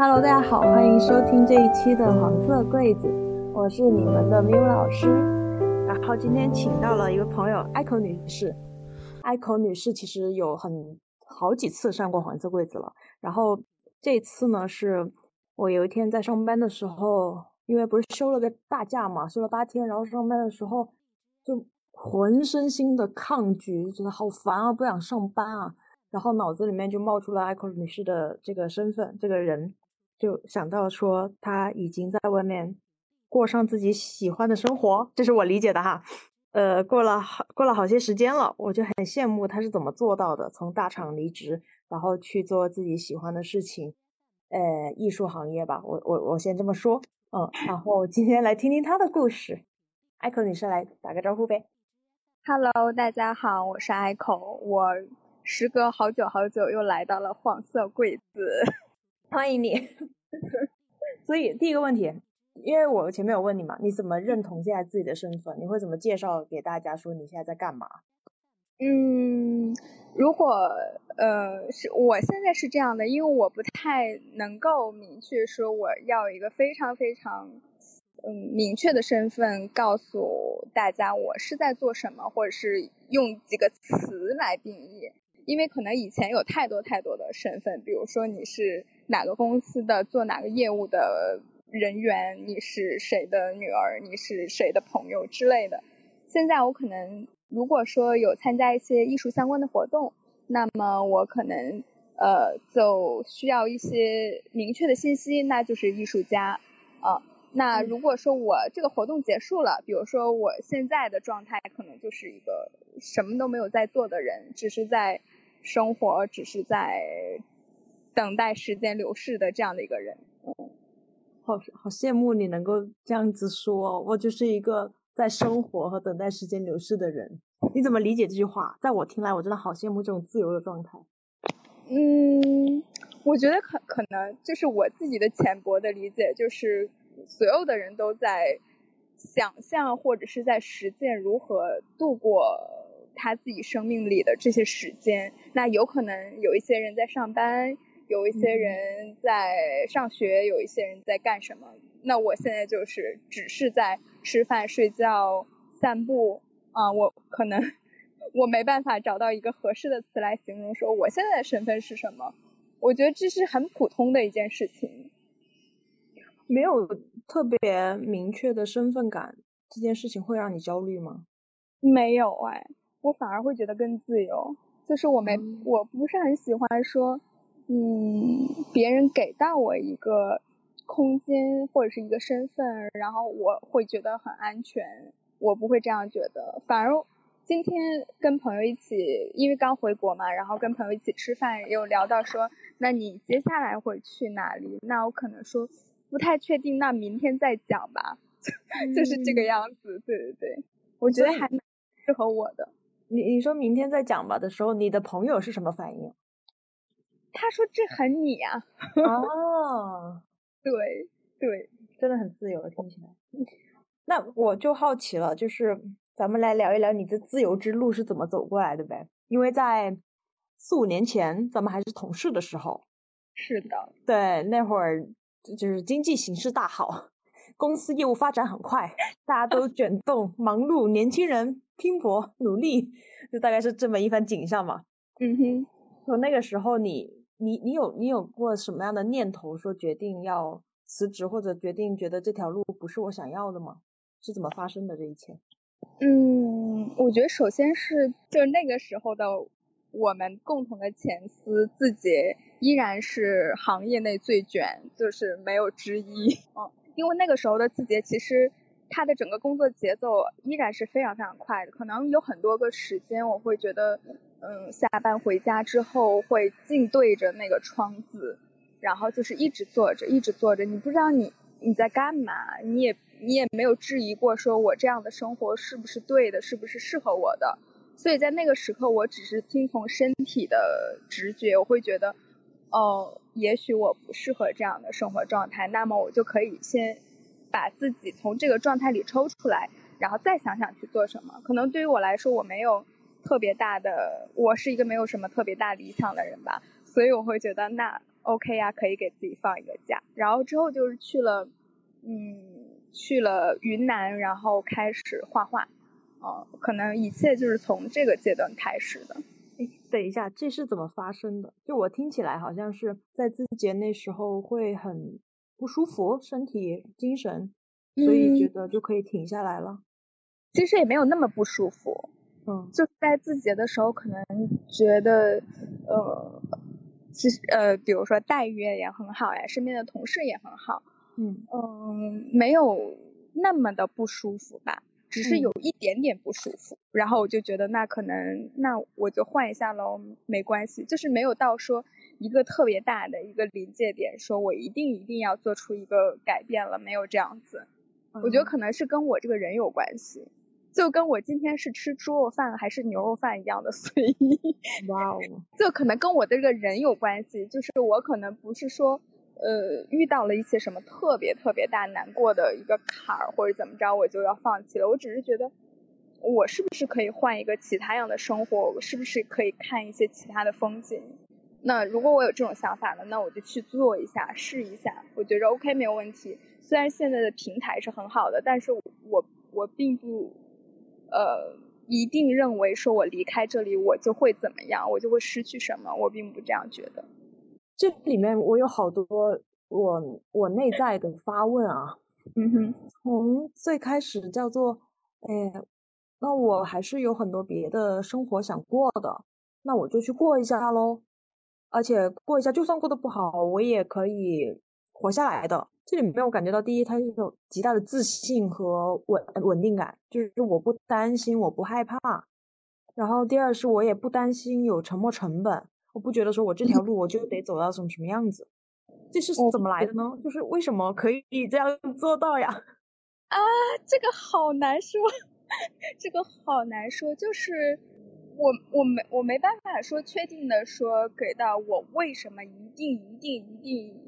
Hello，大家好，欢迎收听这一期的黄色柜子，我是你们的 Miu 老师。然后今天请到了一位朋友，Echo 女士。Echo 女士其实有很好几次上过黄色柜子了。然后这次呢，是我有一天在上班的时候，因为不是休了个大假嘛，休了八天，然后上班的时候就浑身心的抗拒，觉得好烦啊，不想上班啊。然后脑子里面就冒出了 Echo 女士的这个身份，这个人。就想到说他已经在外面过上自己喜欢的生活，这是我理解的哈。呃，过了好过了好些时间了，我就很羡慕他是怎么做到的，从大厂离职，然后去做自己喜欢的事情，呃，艺术行业吧。我我我先这么说，嗯，然后今天来听听他的故事。艾可女士来打个招呼呗。Hello，大家好，我是艾可，我时隔好久好久又来到了黄色柜子。欢迎你。所以第一个问题，因为我前面有问你嘛，你怎么认同现在自己的身份？你会怎么介绍给大家说你现在在干嘛？嗯，如果呃是我现在是这样的，因为我不太能够明确说我要一个非常非常嗯明确的身份告诉大家我是在做什么，或者是用几个词来定义。因为可能以前有太多太多的身份，比如说你是哪个公司的做哪个业务的人员，你是谁的女儿，你是谁的朋友之类的。现在我可能如果说有参加一些艺术相关的活动，那么我可能呃就需要一些明确的信息，那就是艺术家啊。那如果说我这个活动结束了，比如说我现在的状态可能就是一个什么都没有在做的人，只是在。生活只是在等待时间流逝的这样的一个人，嗯，好好羡慕你能够这样子说，我就是一个在生活和等待时间流逝的人。你怎么理解这句话？在我听来，我真的好羡慕这种自由的状态。嗯，我觉得可可能就是我自己的浅薄的理解，就是所有的人都在想象或者是在实践如何度过。他自己生命里的这些时间，那有可能有一些人在上班，有一些人在上学，有一些人在干什么？那我现在就是只是在吃饭、睡觉、散步啊，我可能我没办法找到一个合适的词来形容说我现在的身份是什么。我觉得这是很普通的一件事情，没有特别明确的身份感，这件事情会让你焦虑吗？没有哎。我反而会觉得更自由，就是我没我不是很喜欢说，嗯，别人给到我一个空间或者是一个身份，然后我会觉得很安全，我不会这样觉得。反而今天跟朋友一起，因为刚回国嘛，然后跟朋友一起吃饭，又聊到说，那你接下来会去哪里？那我可能说不太确定，那明天再讲吧，就是这个样子。对对对，我觉得还蛮适合我的。你你说明天再讲吧的时候，你的朋友是什么反应？他说这很你啊。哦，对对，真的很自由，听起来。那我就好奇了，就是咱们来聊一聊你的自由之路是怎么走过来的呗？因为在四五年前，咱们还是同事的时候。是的。对，那会儿就是经济形势大好。公司业务发展很快，大家都卷动忙碌，年轻人拼搏努力，就大概是这么一番景象嘛。嗯哼，说那个时候你你你有你有过什么样的念头，说决定要辞职，或者决定觉得这条路不是我想要的吗？是怎么发生的这一切？嗯，我觉得首先是就是那个时候的我们共同的前司字节依然是行业内最卷，就是没有之一。嗯。因为那个时候的字节，其实他的整个工作节奏依然是非常非常快的，可能有很多个时间，我会觉得，嗯，下班回家之后会静对着那个窗子，然后就是一直坐着，一直坐着，你不知道你你在干嘛，你也你也没有质疑过说我这样的生活是不是对的，是不是适合我的，所以在那个时刻，我只是听从身体的直觉，我会觉得。哦，也许我不适合这样的生活状态，那么我就可以先把自己从这个状态里抽出来，然后再想想去做什么。可能对于我来说，我没有特别大的，我是一个没有什么特别大理想的人吧，所以我会觉得那 OK 呀，可以给自己放一个假。然后之后就是去了，嗯，去了云南，然后开始画画。哦，可能一切就是从这个阶段开始的。哎，等一下，这是怎么发生的？就我听起来好像是在自己那时候会很不舒服，身体、精神，所以觉得就可以停下来了。其实也没有那么不舒服。嗯，就在自节的时候，可能觉得，呃，其实呃，比如说待遇也很好呀，身边的同事也很好。嗯嗯，没有那么的不舒服吧。只是有一点点不舒服，然后我就觉得那可能那我就换一下喽，没关系，就是没有到说一个特别大的一个临界点，说我一定一定要做出一个改变了，没有这样子。我觉得可能是跟我这个人有关系，就跟我今天是吃猪肉饭还是牛肉饭一样的随意。哇哦，就可能跟我的这个人有关系，就是我可能不是说。呃，遇到了一些什么特别特别大难过的一个坎儿，或者怎么着，我就要放弃了。我只是觉得，我是不是可以换一个其他样的生活？我是不是可以看一些其他的风景？那如果我有这种想法了，那我就去做一下，试一下。我觉着 OK 没有问题。虽然现在的平台是很好的，但是我我并不呃一定认为说我离开这里我就会怎么样，我就会失去什么。我并不这样觉得。这里面我有好多我我内在的发问啊，嗯哼，从最开始叫做，哎，那我还是有很多别的生活想过的，那我就去过一下喽，而且过一下就算过得不好，我也可以活下来的。这里面我感觉到，第一，他是有极大的自信和稳稳定感，就是我不担心，我不害怕，然后第二是我也不担心有沉没成本。我不觉得说我这条 路我就得走到什么什么样子，这是怎么来的呢？就是为什么可以这样 做到呀？啊，这个好难说，这个好难说。就是我我没我没办法说确定的说给到我为什么一定一定一定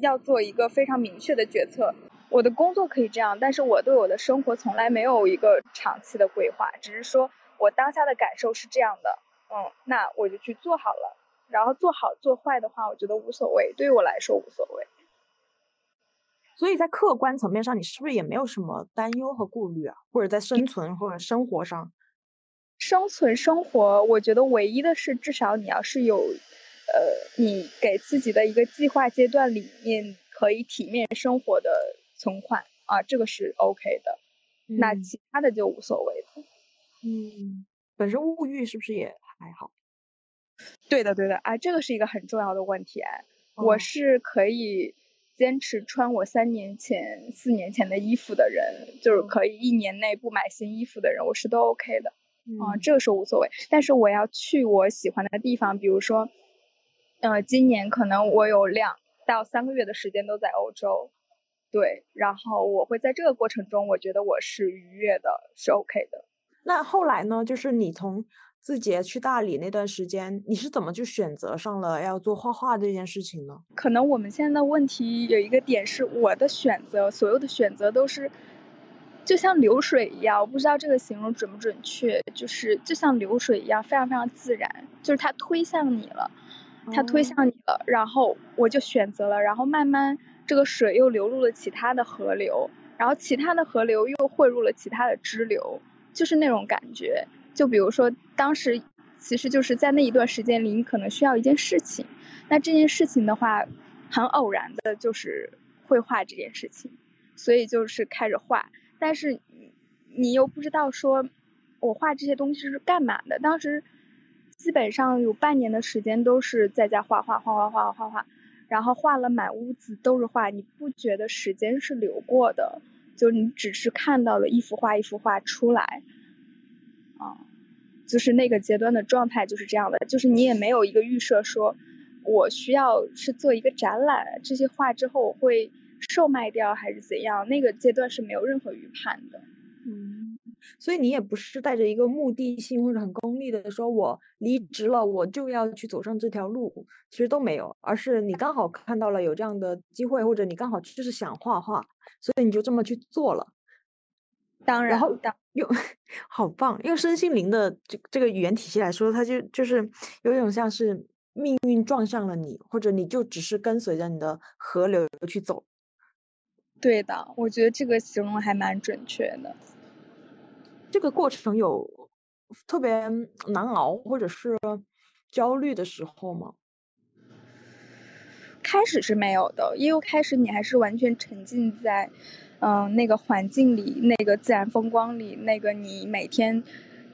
要做一个非常明确的决策。我的工作可以这样，但是我对我的生活从来没有一个长期的规划，只是说我当下的感受是这样的。嗯，那我就去做好了，然后做好做坏的话，我觉得无所谓，对于我来说无所谓。所以在客观层面上，你是不是也没有什么担忧和顾虑啊？或者在生存或者生活上？生存生活，我觉得唯一的是，至少你要是有，呃，你给自己的一个计划阶段里面可以体面生活的存款啊，这个是 OK 的。那其他的就无所谓了。嗯，本身物欲是不是也？还好，对的对的啊，这个是一个很重要的问题哎，我是可以坚持穿我三年前、四年前的衣服的人，就是可以一年内不买新衣服的人，我是都 OK 的，啊，这个是无所谓。但是我要去我喜欢的地方，比如说，呃，今年可能我有两到三个月的时间都在欧洲，对，然后我会在这个过程中，我觉得我是愉悦的，是 OK 的。那后来呢？就是你从字节去大理那段时间，你是怎么就选择上了要做画画这件事情呢？可能我们现在的问题有一个点是，我的选择，所有的选择都是就像流水一样，我不知道这个形容准不准确，就是就像流水一样，非常非常自然，就是它推向你了，它推向你了，然后我就选择了，然后慢慢这个水又流入了其他的河流，然后其他的河流又汇入了其他的支流，就是那种感觉。就比如说，当时其实就是在那一段时间里，你可能需要一件事情，那这件事情的话，很偶然的就是绘画这件事情，所以就是开始画，但是你又不知道说，我画这些东西是干嘛的？当时基本上有半年的时间都是在家画画画画画画画画，然后画了满屋子都是画，你不觉得时间是流过的？就你只是看到了一幅画一幅画出来，啊，就是那个阶段的状态就是这样的，就是你也没有一个预设说，我需要是做一个展览，这些画之后我会。售卖掉还是怎样？那个阶段是没有任何预判的。嗯，所以你也不是带着一个目的性或者很功利的说，我离职了我就要去走上这条路，其实都没有，而是你刚好看到了有这样的机会，或者你刚好就是想画画，所以你就这么去做了。当然，然后用 好棒，用身心灵的这这个语言体系来说，它就就是有一种像是命运撞上了你，或者你就只是跟随着你的河流去走。对的，我觉得这个形容还蛮准确的。这个过程有特别难熬或者是焦虑的时候吗？开始是没有的，因为开始你还是完全沉浸在，嗯，那个环境里，那个自然风光里，那个你每天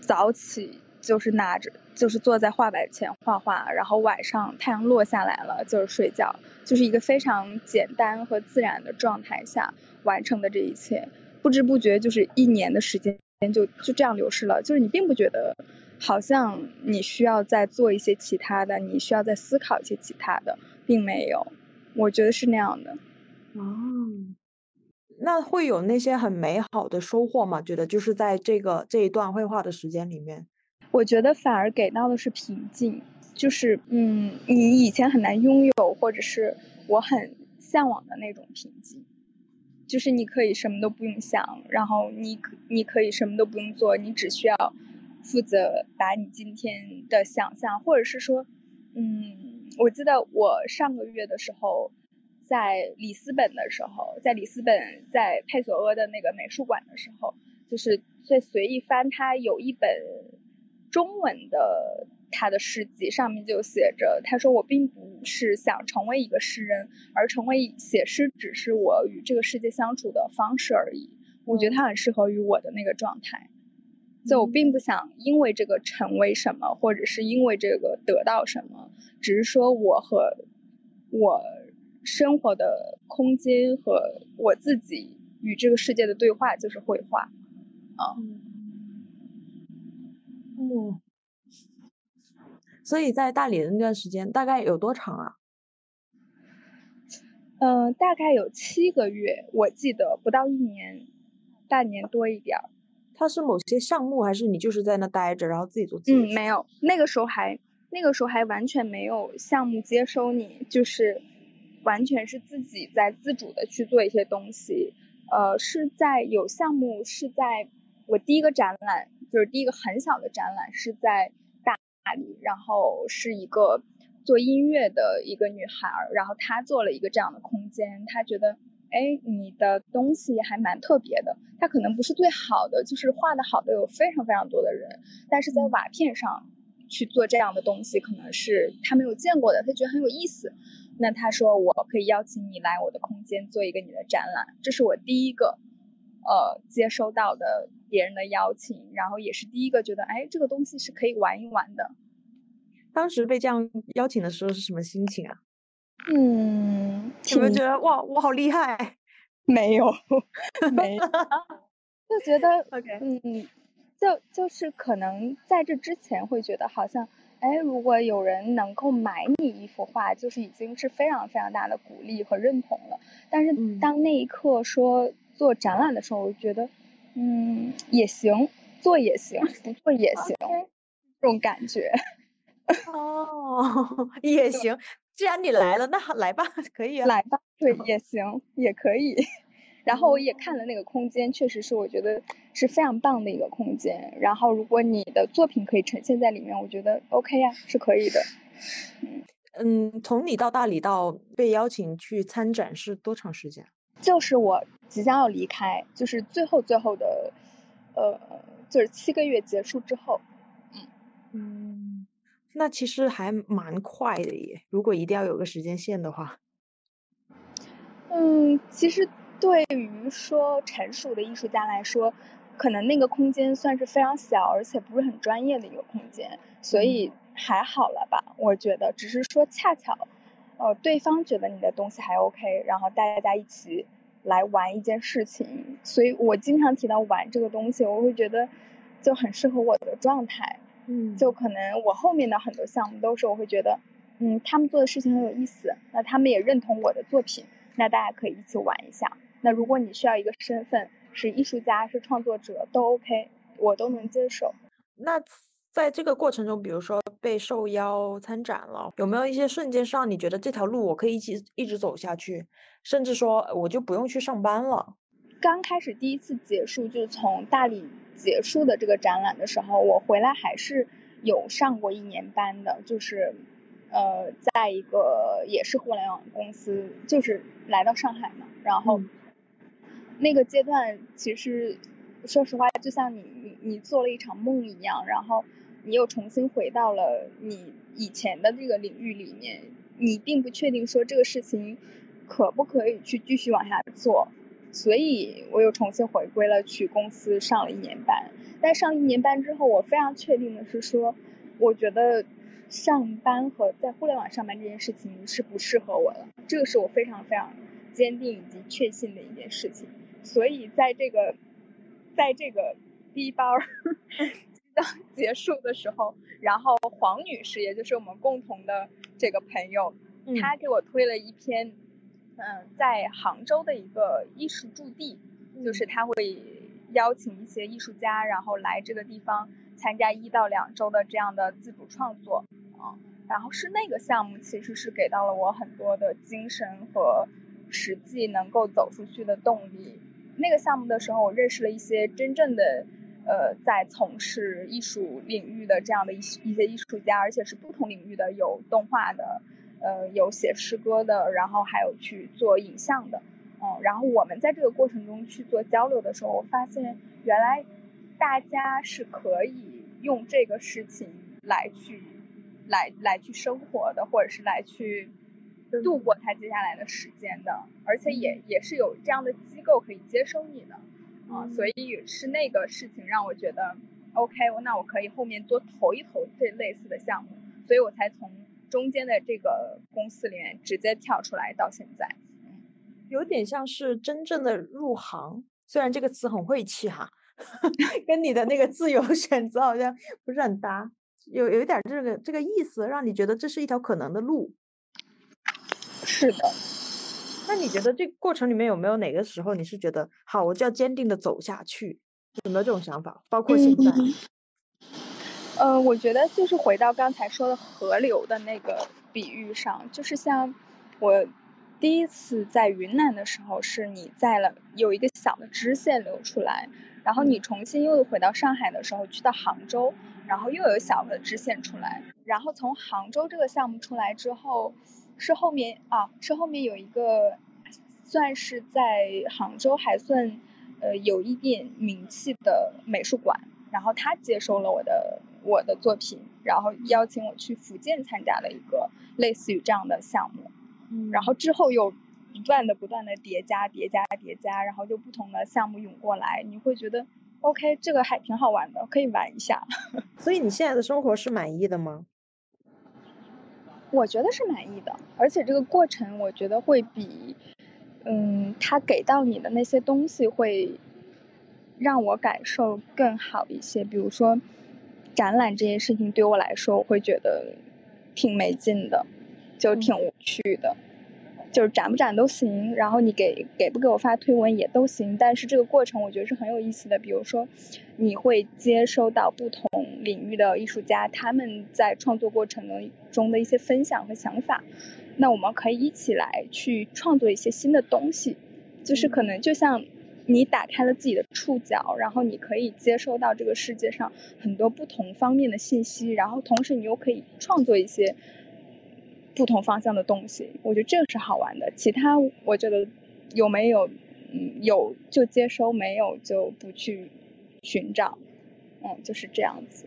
早起就是拿着，就是坐在画板前画画，然后晚上太阳落下来了就是睡觉，就是一个非常简单和自然的状态下完成的这一切，不知不觉就是一年的时间就就这样流逝了，就是你并不觉得好像你需要再做一些其他的，你需要再思考一些其他的。并没有，我觉得是那样的。哦，那会有那些很美好的收获吗？觉得就是在这个这一段绘画的时间里面，我觉得反而给到的是平静，就是嗯，你以前很难拥有，或者是我很向往的那种平静，就是你可以什么都不用想，然后你你可以什么都不用做，你只需要负责把你今天的想象，或者是说，嗯。我记得我上个月的时候，在里斯本的时候，在里斯本在佩索阿的那个美术馆的时候，就是在随意翻，他有一本中文的他的事迹，上面就写着，他说我并不是想成为一个诗人，而成为写诗只是我与这个世界相处的方式而已。我觉得他很适合于我的那个状态，就我并不想因为这个成为什么，或者是因为这个得到什么。只是说，我和我生活的空间和我自己与这个世界的对话就是绘画，啊，嗯，所以在大理的那段时间大概有多长啊？嗯，大概有七个月，我记得不到一年，半年多一点儿。它是某些项目，还是你就是在那待着，然后自己做自己？嗯，没有，那个时候还。那个时候还完全没有项目接收你，就是完全是自己在自主的去做一些东西。呃，是在有项目是在我第一个展览，就是第一个很小的展览是在大理，然后是一个做音乐的一个女孩，然后她做了一个这样的空间，她觉得，哎，你的东西还蛮特别的。她可能不是最好的，就是画的好的有非常非常多的人，但是在瓦片上。去做这样的东西，可能是他没有见过的，他觉得很有意思。那他说我可以邀请你来我的空间做一个你的展览，这是我第一个呃接收到的别人的邀请，然后也是第一个觉得哎这个东西是可以玩一玩的。当时被这样邀请的时候是什么心情啊？嗯，有没有觉得哇我好厉害？没有，没，就觉得 OK，嗯。就就是可能在这之前会觉得好像，哎，如果有人能够买你一幅画，就是已经是非常非常大的鼓励和认同了。但是当那一刻说做展览的时候，我觉得，嗯，也行，做也行，不做也行，这种感觉。哦，也行，既然你来了，那好来吧，可以来吧，对，也行，也可以。然后我也看了那个空间，确实是我觉得是非常棒的一个空间。然后如果你的作品可以呈现在里面，我觉得 OK 呀，是可以的。嗯，从你到大理到被邀请去参展是多长时间？就是我即将要离开，就是最后最后的，呃，就是七个月结束之后。嗯嗯，那其实还蛮快的耶。如果一定要有个时间线的话。嗯，其实。对于说成熟的艺术家来说，可能那个空间算是非常小，而且不是很专业的一个空间，所以还好了吧？我觉得，只是说恰巧，呃，对方觉得你的东西还 OK，然后大家一起来玩一件事情，所以我经常提到玩这个东西，我会觉得就很适合我的状态。嗯，就可能我后面的很多项目都是我会觉得，嗯，他们做的事情很有意思，那他们也认同我的作品，那大家可以一起玩一下。那如果你需要一个身份是艺术家是创作者都 OK，我都能接受。那在这个过程中，比如说被受邀参展了，有没有一些瞬间上你觉得这条路我可以一起一直走下去，甚至说我就不用去上班了？刚开始第一次结束，就从大理结束的这个展览的时候，我回来还是有上过一年班的，就是呃，在一个也是互联网公司，就是来到上海嘛，然后那个阶段其实说实话，就像你你你做了一场梦一样，然后你又重新回到了你以前的这个领域里面，你并不确定说这个事情可不可以去继续往下做，所以我又重新回归了去公司上了一年班，但上一年班之后，我非常确定的是说，我觉得。上班和在互联网上班这件事情是不适合我的，这个是我非常非常坚定以及确信的一件事情。所以在这个，在这个低包 结束的时候，然后黄女士，也就是我们共同的这个朋友，她给我推了一篇，嗯，在杭州的一个艺术驻地，就是他会邀请一些艺术家，然后来这个地方参加一到两周的这样的自主创作。嗯，然后是那个项目，其实是给到了我很多的精神和实际能够走出去的动力。那个项目的时候，我认识了一些真正的呃在从事艺术领域的这样的一一些艺术家，而且是不同领域的，有动画的，呃有写诗歌的，然后还有去做影像的。嗯，然后我们在这个过程中去做交流的时候，我发现原来大家是可以用这个事情来去。来来去生活的，或者是来去度过他接下来的时间的，而且也也是有这样的机构可以接收你的，啊，所以是那个事情让我觉得，OK，那我可以后面多投一投这类似的项目，所以我才从中间的这个公司里面直接跳出来到现在，有点像是真正的入行，虽然这个词很晦气哈，跟你的那个自由选择好像不是很搭。有有一点这个这个意思，让你觉得这是一条可能的路。是的。那你觉得这过程里面有没有哪个时候你是觉得好，我就要坚定的走下去？有没有这种想法？包括现在。呃，我觉得就是回到刚才说的河流的那个比喻上，就是像我第一次在云南的时候，是你在了有一个小的支线流出来，然后你重新又回到上海的时候，去到杭州。然后又有小的支线出来，然后从杭州这个项目出来之后，是后面啊，是后面有一个，算是在杭州还算呃有一点名气的美术馆，然后他接收了我的我的作品，然后邀请我去福建参加了一个类似于这样的项目，嗯然后之后又不断的不断的叠加叠加叠加，然后就不同的项目涌过来，你会觉得。OK，这个还挺好玩的，可以玩一下。所以你现在的生活是满意的吗？我觉得是满意的，而且这个过程我觉得会比，嗯，他给到你的那些东西会让我感受更好一些。比如说展览这件事情对我来说，我会觉得挺没劲的，就挺无趣的。就是展不展都行，然后你给给不给我发推文也都行，但是这个过程我觉得是很有意思的。比如说，你会接收到不同领域的艺术家他们在创作过程中中的一些分享和想法，那我们可以一起来去创作一些新的东西。就是可能就像你打开了自己的触角，然后你可以接收到这个世界上很多不同方面的信息，然后同时你又可以创作一些。不同方向的东西，我觉得这个是好玩的。其他我觉得有没有，嗯，有就接收，没有就不去寻找，嗯，就是这样子。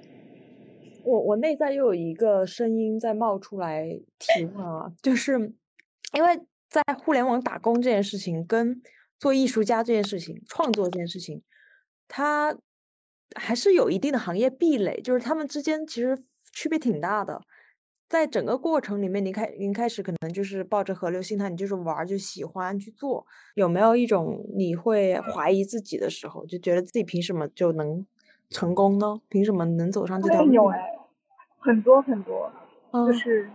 我我内在又有一个声音在冒出来提问啊，就是因为在互联网打工这件事情，跟做艺术家这件事情、创作这件事情，它还是有一定的行业壁垒，就是他们之间其实区别挺大的。在整个过程里面，你开您开始可能就是抱着河流心态，你就是玩就喜欢去做。有没有一种你会怀疑自己的时候，就觉得自己凭什么就能成功呢？凭什么能走上这条路？有哎，很多很多，就是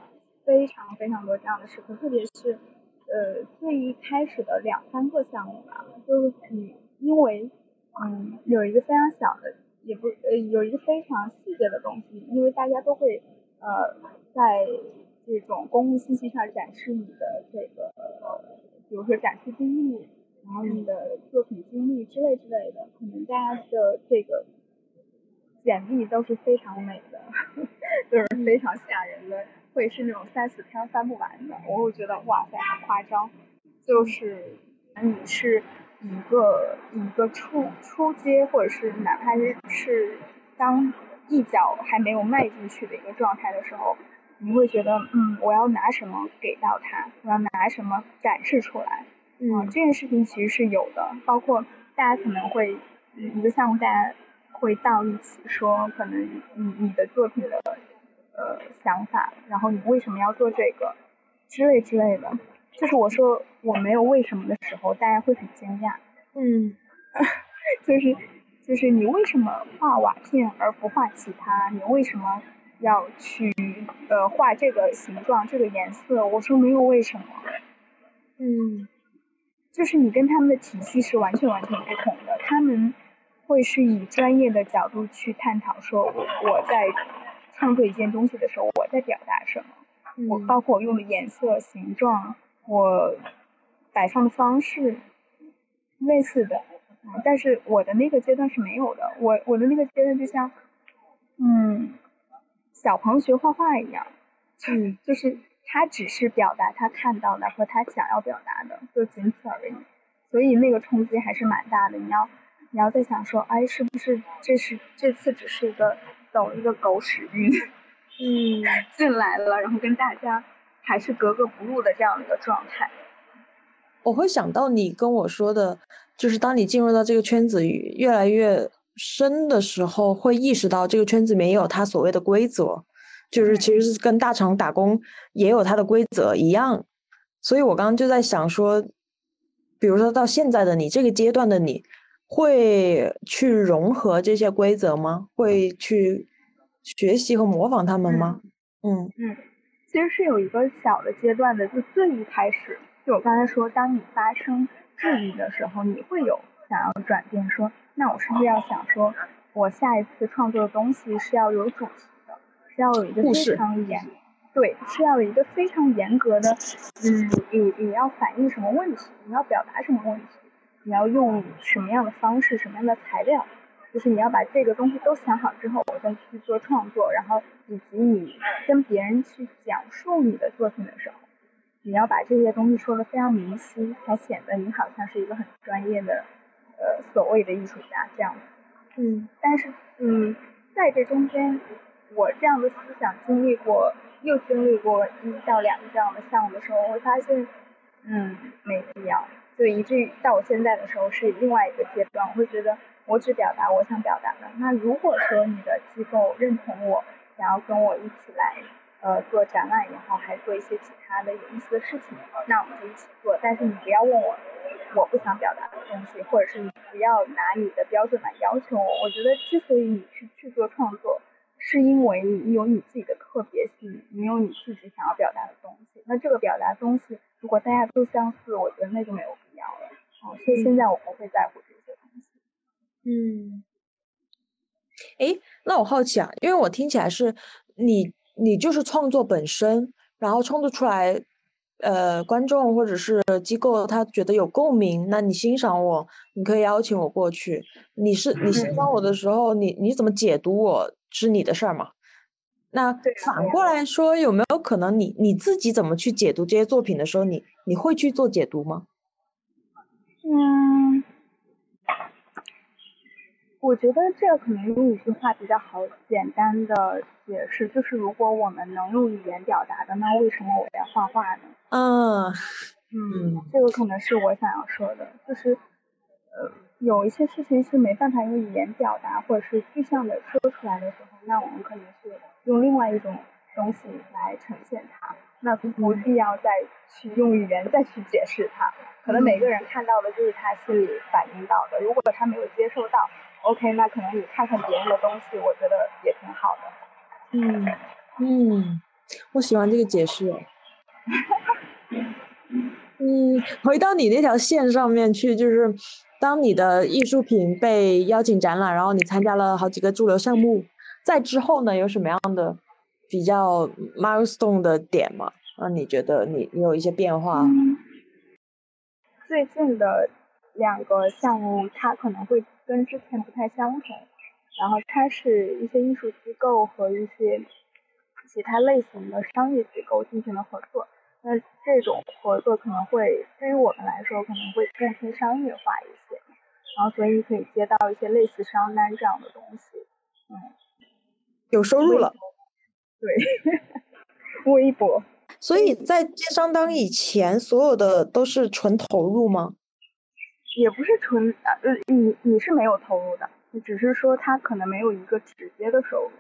非常非常多这样的时刻，特别是呃最一开始的两三个项目吧，就是你因为嗯有一个非常小的，也不呃有一个非常细节的东西，因为大家都会。呃，在这种公共信息上展示你的这个，比如说展示经历，然后你的作品经历之类之类的，可能大家的这个简历都是非常美的，就是非常吓人的会是那种三四篇翻不完的，我会觉得哇塞，好夸张。就是你是一个一个初初阶，或者是哪怕是是当一脚还没有迈进去的一个状态的时候，你会觉得嗯，我要拿什么给到他，我要拿什么展示出来。嗯，这件事情其实是有的，包括大家可能会一个项目，大家会到一起说，可能你你的作品的呃想法，然后你为什么要做这个之类之类的，就是我说我没有为什么的时候，大家会很惊讶。嗯，就是就是你为什么画瓦片而不画其他？你为什么要去呃画这个形状、这个颜色？我说没有为什么。嗯。就是你跟他们的体系是完全完全不同的，他们会是以专业的角度去探讨，说我在创作一件东西的时候，我在表达什么，我包括我用的颜色、形状，我摆放的方式，类似的，但是我的那个阶段是没有的，我我的那个阶段就像，嗯，小朋友学画画一样，嗯，就是。他只是表达他看到的和他想要表达的，就仅此而已。所以那个冲击还是蛮大的。你要，你要在想说，哎，是不是这是这次只是一个走一个狗屎运，嗯，进来了，然后跟大家还是格格不入的这样一个状态。我会想到你跟我说的，就是当你进入到这个圈子越来越深的时候，会意识到这个圈子里面有它所谓的规则。就是其实是跟大厂打工也有它的规则一样，所以我刚刚就在想说，比如说到现在的你这个阶段的你，会去融合这些规则吗？会去学习和模仿他们吗？嗯嗯，其实是有一个小的阶段的，就最一开始，就我刚才说，当你发生质疑的时候，你会有想要转变，说那我是不是要想说，我下一次创作的东西是要有主题的？是要有一个非常严，对，是要有一个非常严格的，嗯，你你要反映什么问题，你要表达什么问题，你要用什么样的方式，什么样的材料，就是你要把这个东西都想好之后，我再去做创作，然后以及你跟别人去讲述你的作品的时候，你要把这些东西说的非常明晰，才显得你好像是一个很专业的，呃，所谓的艺术家这样子。嗯，但是嗯，在这中间。我这样的思想经历过，又经历过一到两个这样的项目的时候，我会发现，嗯，没必要。就以至于到我现在的时候是另外一个阶段，我会觉得我只表达我想表达的。那如果说你的机构认同我，想要跟我一起来，呃，做展览也好，还做一些其他的有意思的事情，那我们就一起做。但是你不要问我我不想表达的东西，或者是你不要拿你的标准来要求我。我觉得之所以你去去做创作。是因为你有你自己的特别性，你有你自己想要表达的东西。那这个表达东西，如果大家都相似，我觉得那就没有必要了。哦，所以现在我不会在乎这些东西。嗯。哎，那我好奇啊，因为我听起来是你，你就是创作本身，然后创作出来，呃，观众或者是机构他觉得有共鸣，那你欣赏我，你可以邀请我过去。你是你欣赏我的时候，你你怎么解读我？是你的事儿嘛？那反过来说，有没有可能你你自己怎么去解读这些作品的时候，你你会去做解读吗？嗯，我觉得这个可能用一句话比较好简单的解释，就是如果我们能用语言表达的，那为什么我要画画呢？嗯嗯，这个可能是我想要说的，就是呃。有一些事情是没办法用语言表达，或者是具象的说出来的时候，那我们可能是用另外一种东西来呈现它，那不必要再去用语言再去解释它。可能每个人看到的就是他心里反映到的，如果他没有接受到，OK，那可能你看看别人的东西，我觉得也挺好的。嗯嗯，我喜欢这个解释。嗯，回到你那条线上面去，就是。当你的艺术品被邀请展览，然后你参加了好几个驻留项目，在之后呢，有什么样的比较 milestone 的点吗？让你觉得你你有一些变化？最近的两个项目，它可能会跟之前不太相同，然后它是一些艺术机构和一些其他类型的商业机构进行了合作。那这种合作可能会对于我们来说可能会更偏商业化一些，然后所以可以接到一些类似商单这样的东西，嗯，有收入了，对，微博。所以在接商单以前，所有的都是纯投入吗？也不是纯，呃，你你是没有投入的，只是说他可能没有一个直接的收入，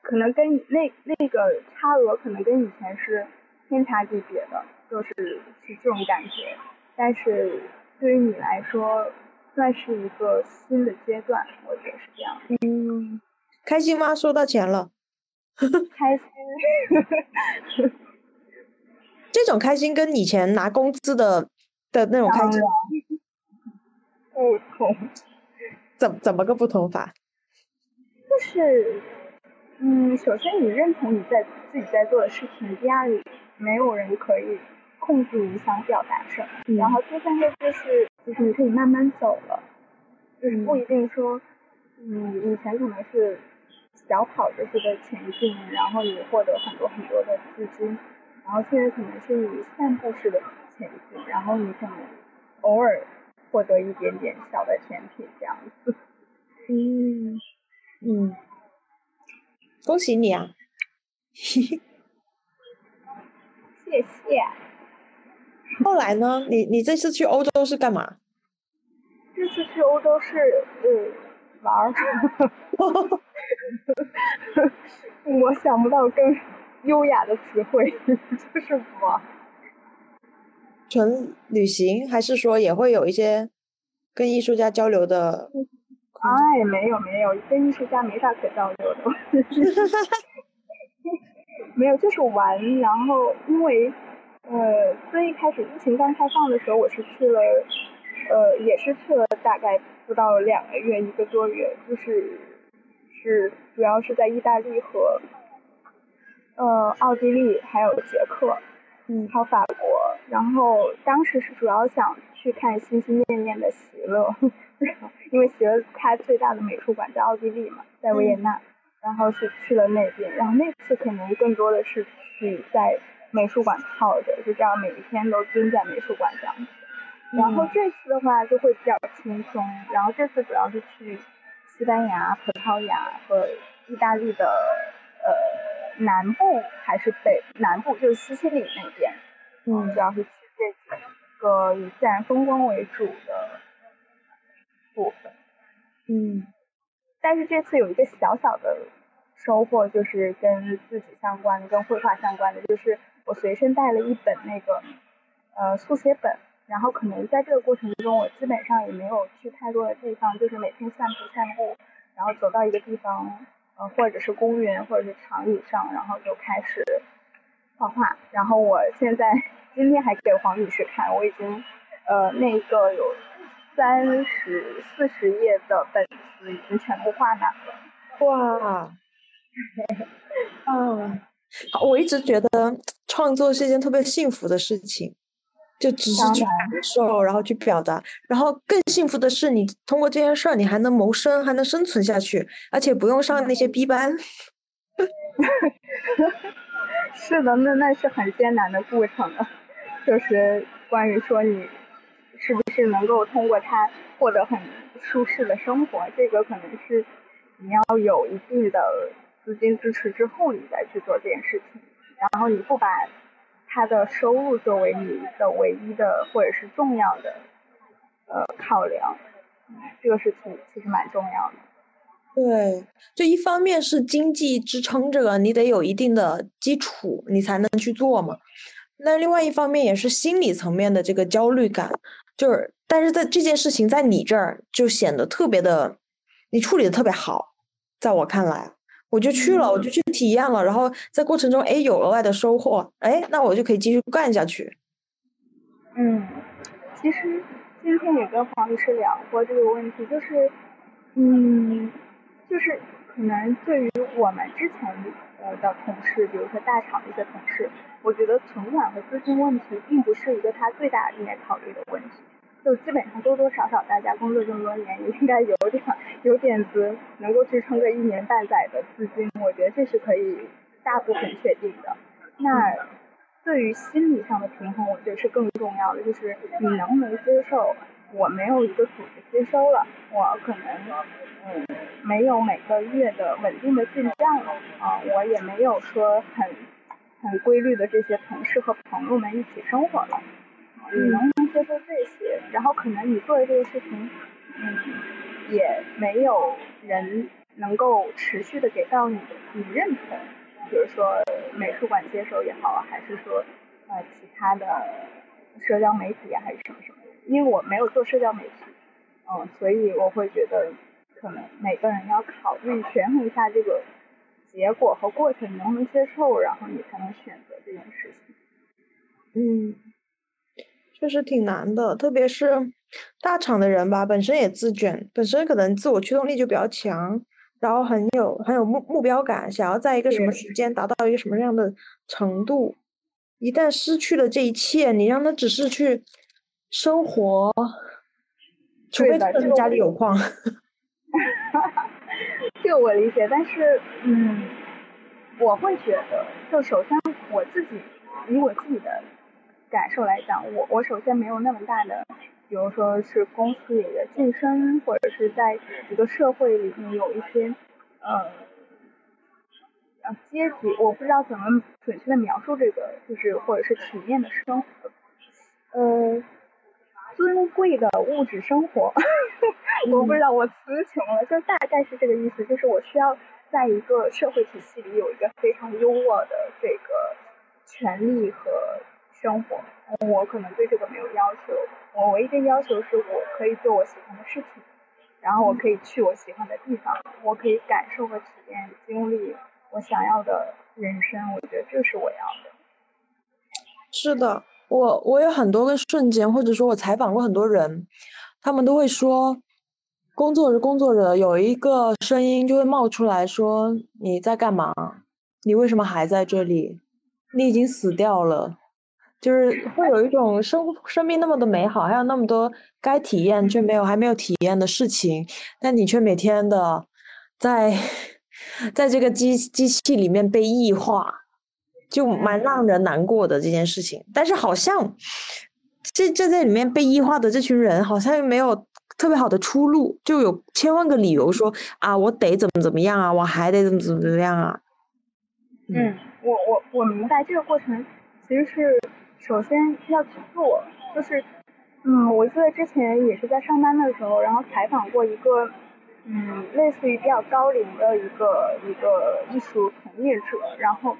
可能跟那那个差额可能跟以前是。天差地别的，就是是这种感觉，但是对于你来说，算是一个新的阶段，我觉得是这样。嗯，开心吗？收到钱了？开心。这种开心跟以前拿工资的的那种开心不同。怎怎么个不同法？就是，嗯，首先你认同你在自己在做的事情，第二。没有人可以控制你想表达什么，然后第三个就是，就是你可以慢慢走了，就是不一定说，嗯，以前可能是小跑着似的前进，然后你获得很多很多的资金，然后现在可能是你散步式的前进，然后你可能偶尔获得一点点小的甜品这样子。嗯嗯，恭喜你啊！嘿嘿。谢谢。后来呢？你你这次去欧洲是干嘛？这次去欧洲是呃玩儿。我想不到更优雅的词汇，就是玩。纯旅行，还是说也会有一些跟艺术家交流的？哎，没有没有，跟艺术家没啥可交流的。没有，就是玩。然后因为，呃，最一开始疫情刚开放的时候，我是去了，呃，也是去了大概不到两个月，一个多月，就是是主要是在意大利和，呃，奥地利还有捷克，嗯，还有法国。然后当时是主要想去看心心念念的席勒，因为席勒他最大的美术馆在奥地利嘛，在维也纳。然后是去了那边，然后那次可能更多的是去在美术馆泡着，就这样每一天都蹲在美术馆这样子。然后这次的话就会比较轻松，然后这次主要是去西班牙、葡萄牙和意大利的呃南部还是北南部，就是西西里那边，嗯，主要是去这几个以自然风光为主的部分，嗯。但是这次有一个小小的收获，就是跟自己相关的、跟绘画相关的，就是我随身带了一本那个呃速写本，然后可能在这个过程中，我基本上也没有去太多的地方，就是每天散步散步，然后走到一个地方，呃或者是公园或者是长椅上，然后就开始画画。然后我现在今天还给黄女士看，我已经呃那个有。三十四十页的本子已经全部画满了。哇，嗯，我一直觉得创作是一件特别幸福的事情，就只是去感受，然后去表达，然后更幸福的是，你通过这件事儿，你还能谋生，还能生存下去，而且不用上那些逼班。是的，那那是很艰难的过程的，就是关于说你。是不是能够通过它获得很舒适的生活？这个可能是你要有一定的资金支持之后，你再去做这件事情。然后你不把他的收入作为你的唯一的或者是重要的呃考量，这个事情其实蛮重要的。对，就一方面是经济支撑这个，你得有一定的基础，你才能去做嘛。那另外一方面也是心理层面的这个焦虑感。就是，但是在这件事情在你这儿就显得特别的，你处理的特别好，在我看来，我就去了，我就去体验了，然后在过程中，哎，有额外的收获，哎，那我就可以继续干下去。嗯，其实今天也跟黄律师聊过这个问题，就是，嗯，就是可能对于我们之前呃的同事，比如说大厂的一些同事，我觉得存款和资金问题并不是一个他最大应该考虑的问题。就基本上多多少少，大家工作这么多年，也 应该有点有点子能够支撑个一年半载的资金，我觉得这是可以大部分确定的。那对于心理上的平衡，我觉得是更重要的，就是你能不能接受我没有一个组织接收了，我可能嗯没有每个月的稳定的进账了啊，我也没有说很很规律的这些同事和朋友们一起生活了，你能不能接受这些？然后可能你做的这个事情，嗯，也没有人能够持续的给到你你认同。比如说美术馆接受也好，还是说呃其他的社交媒体啊，还是什么什么？因为我没有做社交媒体，嗯，所以我会觉得可能每个人要考虑权衡一下这个结果和过程，能不能接受，然后你才能选择这件事情。嗯，确实挺难的，特别是大厂的人吧，本身也自卷，本身可能自我驱动力就比较强。然后很有很有目目标感，想要在一个什么时间达到一个什么样的程度，一旦失去了这一切，你让他只是去生活，除非他家里有矿。这个我理解，但是嗯，我会觉得，就首先我自己以我自己的感受来讲，我我首先没有那么大的。比如说是公司里的晋升，或者是在一个社会里面有一些呃呃阶级，我不知道怎么准确的描述这个，就是或者是体面的生活，呃尊贵的物质生活，我不知道我词穷了，就大概是这个意思，就是我需要在一个社会体系里有一个非常优渥的这个权利和生活，我可能对这个没有要求。我唯一的要求是我可以做我喜欢的事情，然后我可以去我喜欢的地方，我可以感受和体验、经历我想要的人生。我觉得这是我要的。是的，我我有很多个瞬间，或者说我采访过很多人，他们都会说，工作着工作着，有一个声音就会冒出来说：“你在干嘛？你为什么还在这里？你已经死掉了。”就是会有一种生生命那么的美好，还有那么多该体验却没有还没有体验的事情，但你却每天的在在这个机机器里面被异化，就蛮让人难过的这件事情。但是好像这这在里面被异化的这群人，好像又没有特别好的出路，就有千万个理由说啊，我得怎么怎么样啊，我还得怎么怎么怎么样啊。嗯，我我我明白这个过程其实是。首先要去做，就是，嗯，我记得之前也是在上班的时候，然后采访过一个，嗯，类似于比较高龄的一个一个艺术从业者，然后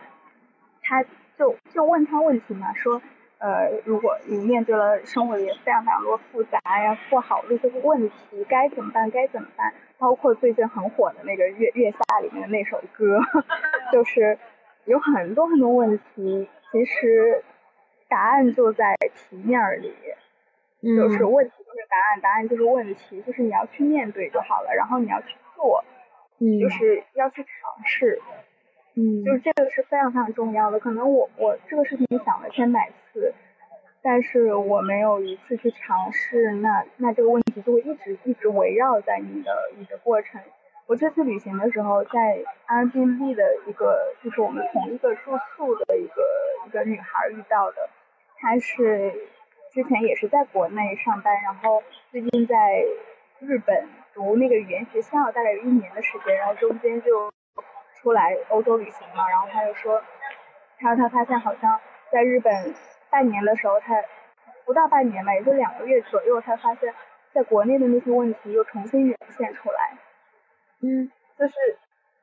他就就问他问题嘛，说，呃，如果你面对了生活里非常非常多复杂呀、不好的这些问题，该怎么办？该怎么办？包括最近很火的那个《月月下》里面的那首歌，就是有很多很多问题，其实。答案就在题面里，就是问题就是答案，答案就是问题，就是你要去面对就好了，然后你要去做，就是要去尝试，嗯，就是这个是非常非常重要的。可能我我这个事情想了千百次，但是我没有一次去尝试，那那这个问题就会一直一直围绕在你的你的过程。我这次旅行的时候，在 Airbnb 的一个就是我们同一个住宿的一个一个女孩遇到的。他是之前也是在国内上班，然后最近在日本读那个语言学校，大概有一年的时间，然后中间就出来欧洲旅行嘛，然后他就说，他说他发现好像在日本半年的时候，他不到半年吧，也就两个月左右，他发现在国内的那些问题又重新涌现出来，嗯，就是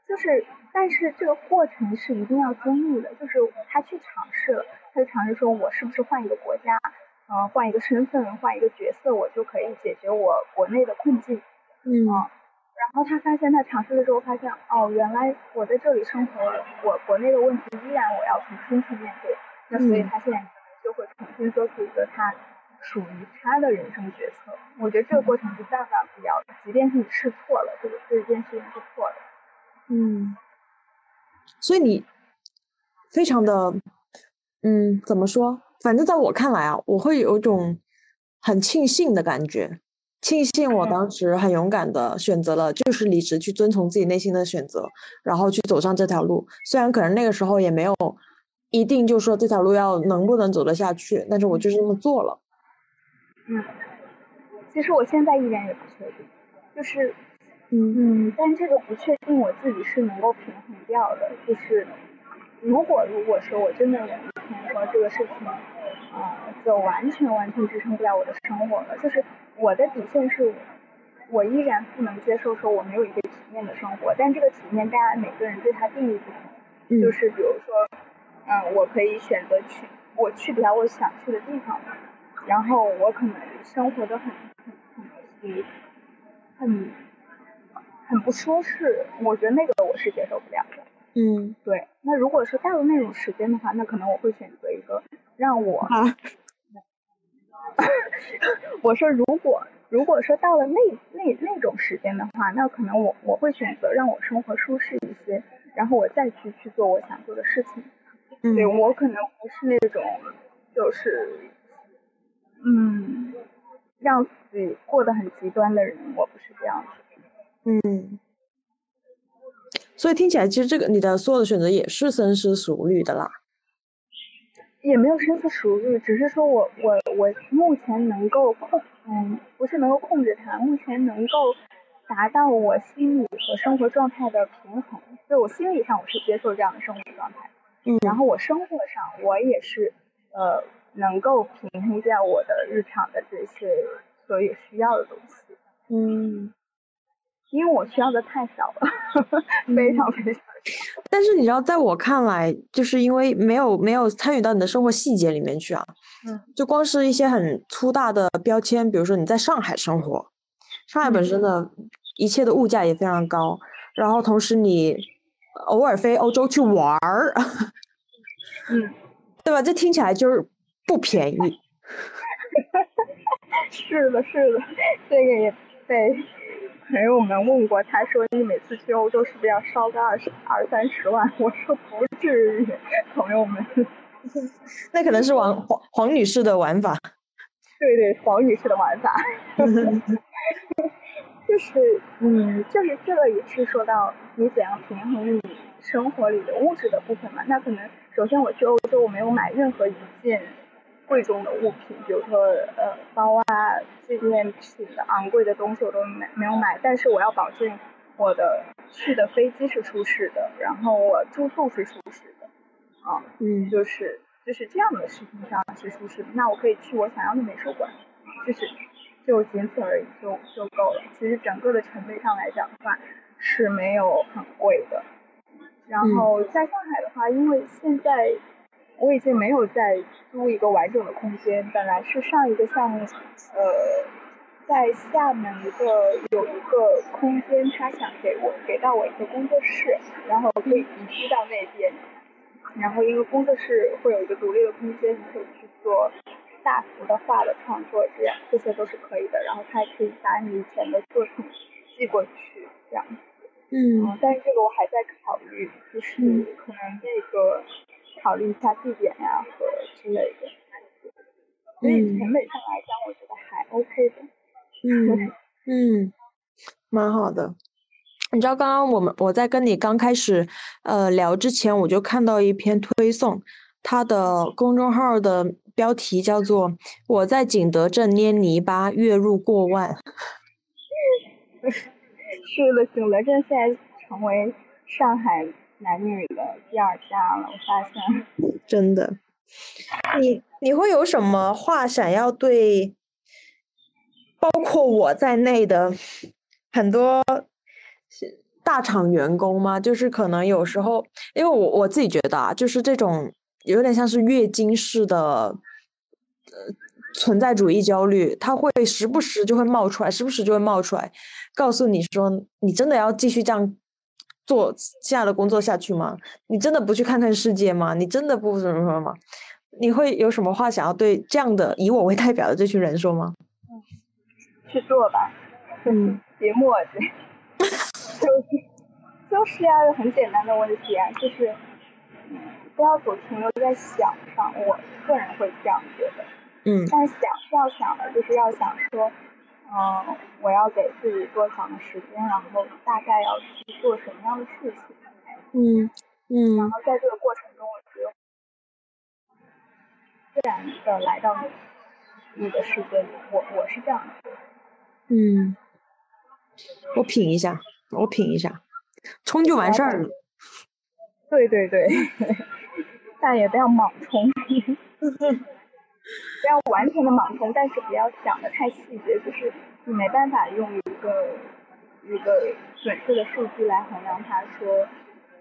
就是，但是这个过程是一定要经历的，就是他去尝试了。他就尝试说，我是不是换一个国家，呃，换一个身份，换一个角色，我就可以解决我国内的困境。嗯。然后他发现，他尝试了之后发现，哦，原来我在这里生活，我国内的问题依然我要重新去面对。那所以他现在就会重新做出一个他属于他的人生决策。我觉得这个过程是非常非常必要的，即便是你试错了，这个这件事情是错的。嗯。所以你非常的。嗯，怎么说？反正在我看来啊，我会有一种很庆幸的感觉，庆幸我当时很勇敢的选择了就是离职，去遵从自己内心的选择，然后去走上这条路。虽然可能那个时候也没有一定就说这条路要能不能走得下去，但是我就是这么做了。嗯，其实我现在依然也不确定，就是嗯嗯，但这个不确定我自己是能够平衡掉的，就是如果如果说我真的有一天说这个事情。啊，就完全完全支撑不了我的生活了。就是我的底线是，我依然不能接受说我没有一个体面的生活。但这个体面，大家每个人对它定义不同。就是比如说，嗯，我可以选择去，我去不了我想去的地方，然后我可能生活的很很很很很不舒适。我觉得那个我是接受不了的。嗯，对。那如果是到了那种时间的话，那可能我会选择一个。让我，我说如果如果说到了那那那种时间的话，那可能我我会选择让我生活舒适一些，然后我再去去做我想做的事情。对我可能不是那种就是嗯让自己过得很极端的人，我不是这样子。嗯，所以听起来其实这个你的所有的选择也是深思熟虑的啦。也没有深思熟虑，只是说我我我目前能够控，嗯，不是能够控制它，目前能够达到我心理和生活状态的平衡，就我心理上我是接受这样的生活状态，嗯，然后我生活上我也是呃能够平衡掉我的日常的这些所有需要的东西，嗯。因为我需要的太少了，非常非常少。但是你知道，在我看来，就是因为没有没有参与到你的生活细节里面去啊。嗯。就光是一些很粗大的标签，比如说你在上海生活，上海本身的一切的物价也非常高，然后同时你偶尔飞欧洲去玩儿，嗯，对吧？这听起来就是不便宜。是的，是的，这个也对。朋友们问过，他说你每次去欧洲是不是要烧个二十二三十万？我说不至于，朋友们。那可能是王黄黄女士的玩法。对对，黄女士的玩法。就是，嗯，就是这个也是说到你怎样平衡你生活里的物质的部分嘛。那可能首先我去欧洲，我没有买任何一件。贵重的物品，比如说呃包啊、纪念品的昂贵的东西我都没没有买，但是我要保证我的去的飞机是舒适的，然后我住宿是舒适的，啊，嗯，就是就是这样的事情上是舒适的，那我可以去我想要的美术馆，就是就仅此而已就就够了。其实整个的成本上来讲的话是没有很贵的，然后在上海的话，因为现在。我已经没有再租一个完整的空间，本来是上一个项目，呃，在厦门一个有一个空间，他想给我给到我一个工作室，然后可以移居到那边，然后因为工作室会有一个独立的空间，你可以去做大幅的画的创作，这样这些都是可以的，然后他也可以把你以前的作品寄过去，这样子。嗯。但是这个我还在考虑，就是可能那个。考虑一下地点呀和之类的，所以成本上来讲，我觉得还 OK 的。嗯嗯，蛮好的。你知道刚刚我们我在跟你刚开始呃聊之前，我就看到一篇推送，它的公众号的标题叫做《我在景德镇捏泥巴，月入过万》。是的，景德镇现在成为上海。男女的第二家了，我发现。真的，你你会有什么话想要对，包括我在内的很多大厂员工吗？就是可能有时候，因为我我自己觉得啊，就是这种有点像是月经式的，呃，存在主义焦虑，它会时不时就会冒出来，时不时就会冒出来，告诉你说，你真的要继续这样。做这样的工作下去吗？你真的不去看看世界吗？你真的不什么什么吗？你会有什么话想要对这样的以我为代表的这群人说吗？嗯，去做吧。嗯，别磨叽。就是就是啊，很简单的问题啊，就是不要总停留在想上。我个人会这样觉得。嗯。但想是要想的，就是要想说，嗯，我要给自己多长的时间，然后大概要去做什么样的事情。嗯嗯。然后在这个过程中，我只有自然的来到你你的世界里，我我是这样的。嗯。我品一下，我品一下，冲就完事儿了。对对对，但也不要莽冲。不要完全的盲从，但是不要想的太细节，就是你没办法用一个一个准确的数据来衡量它，说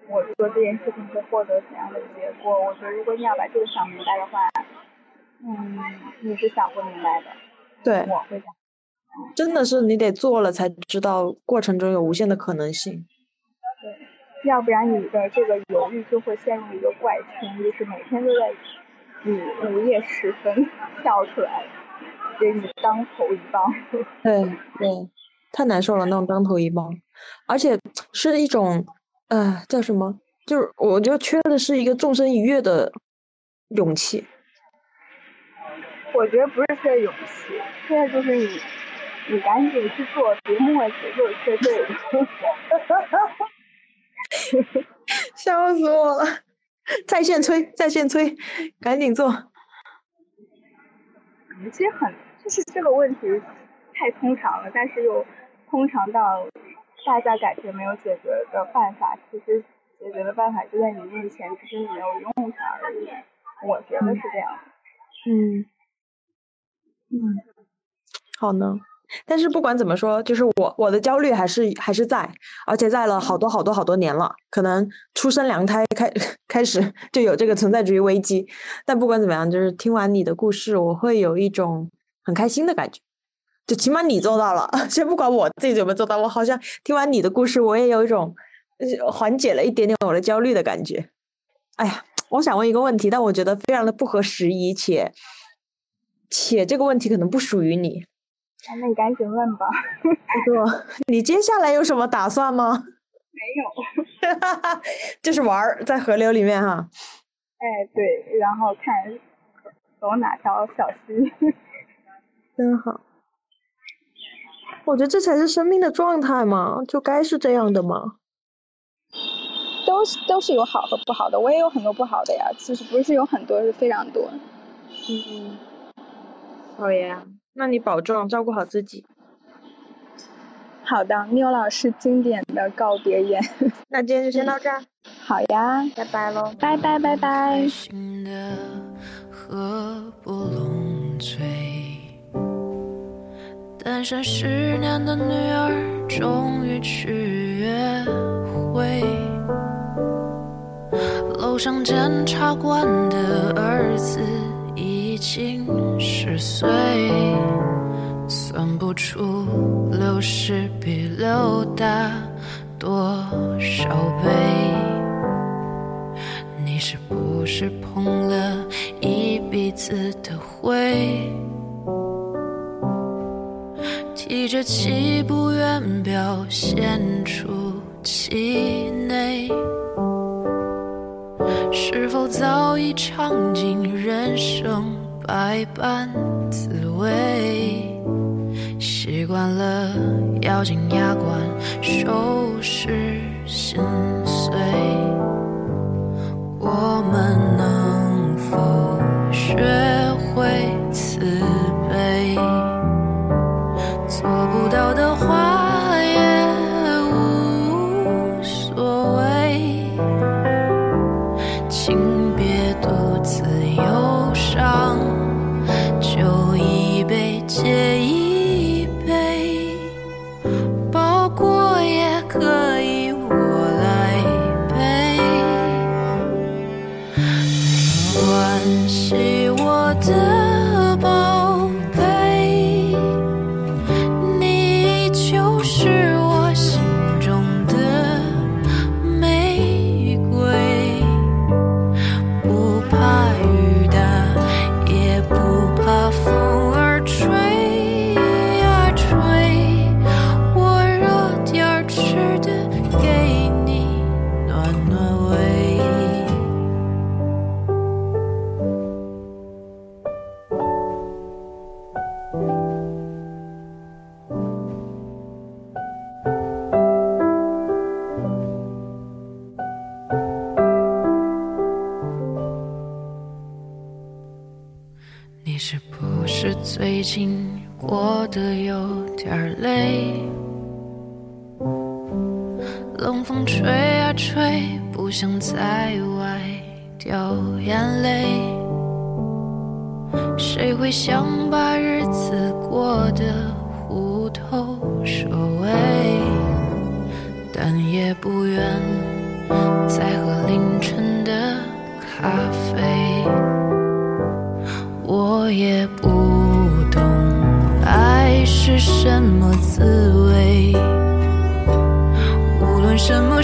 我做这件事情会获得怎样的结果。我觉得如果你要把这个想明白的话，嗯，你是想不明白的。对，我会想。真的是你得做了才知道过程中有无限的可能性。对，要不然你的这个犹豫就会陷入一个怪圈，就是每天都在。你午夜时分 跳出来，给你当头一棒。对对，太难受了，那种当头一棒，而且是一种，呃，叫什么？就是我觉得缺的是一个纵身一跃的勇气。我觉得不是缺勇气，缺的就是你，你赶紧去做，别磨叽，就是缺这个。笑死我了。在线催，在线催，赶紧做。其实很，就是这个问题太通常了，但是又通常到大家感觉没有解决的办法，其实解决的办法就在你面前，只是你没有用它而已。我觉得是这样。嗯。嗯。好呢。但是不管怎么说，就是我我的焦虑还是还是在，而且在了好多好多好多年了，可能出生娘胎开 开始就有这个存在主义危机。但不管怎么样，就是听完你的故事，我会有一种很开心的感觉，就起码你做到了。先不管我自己有没有做到，我好像听完你的故事，我也有一种缓解了一点点我的焦虑的感觉。哎呀，我想问一个问题，但我觉得非常的不合时宜，且且这个问题可能不属于你。那你赶紧问吧。不过，你接下来有什么打算吗？没有。就是玩儿，在河流里面哈。哎，对，然后看走哪条小溪。真好。我觉得这才是生命的状态嘛，就该是这样的嘛。都是都是有好和不好的，我也有很多不好的呀。其实不是有很多，是非常多。嗯。好呀。那你保重，照顾好自己。好的，缪老师经典的告别言。那今天就先到这儿。好呀，拜拜喽，拜拜。拜拜。单身十年的女儿终于去约会，楼上检察官的儿子。已经十岁，算不出六十比六大多少倍。你是不是碰了一鼻子的灰？提着气不愿表现出气馁。是否早已尝尽人生百般滋味？习惯了咬紧牙关收拾心碎，我们能否学会我也不懂爱是什么滋味无论什么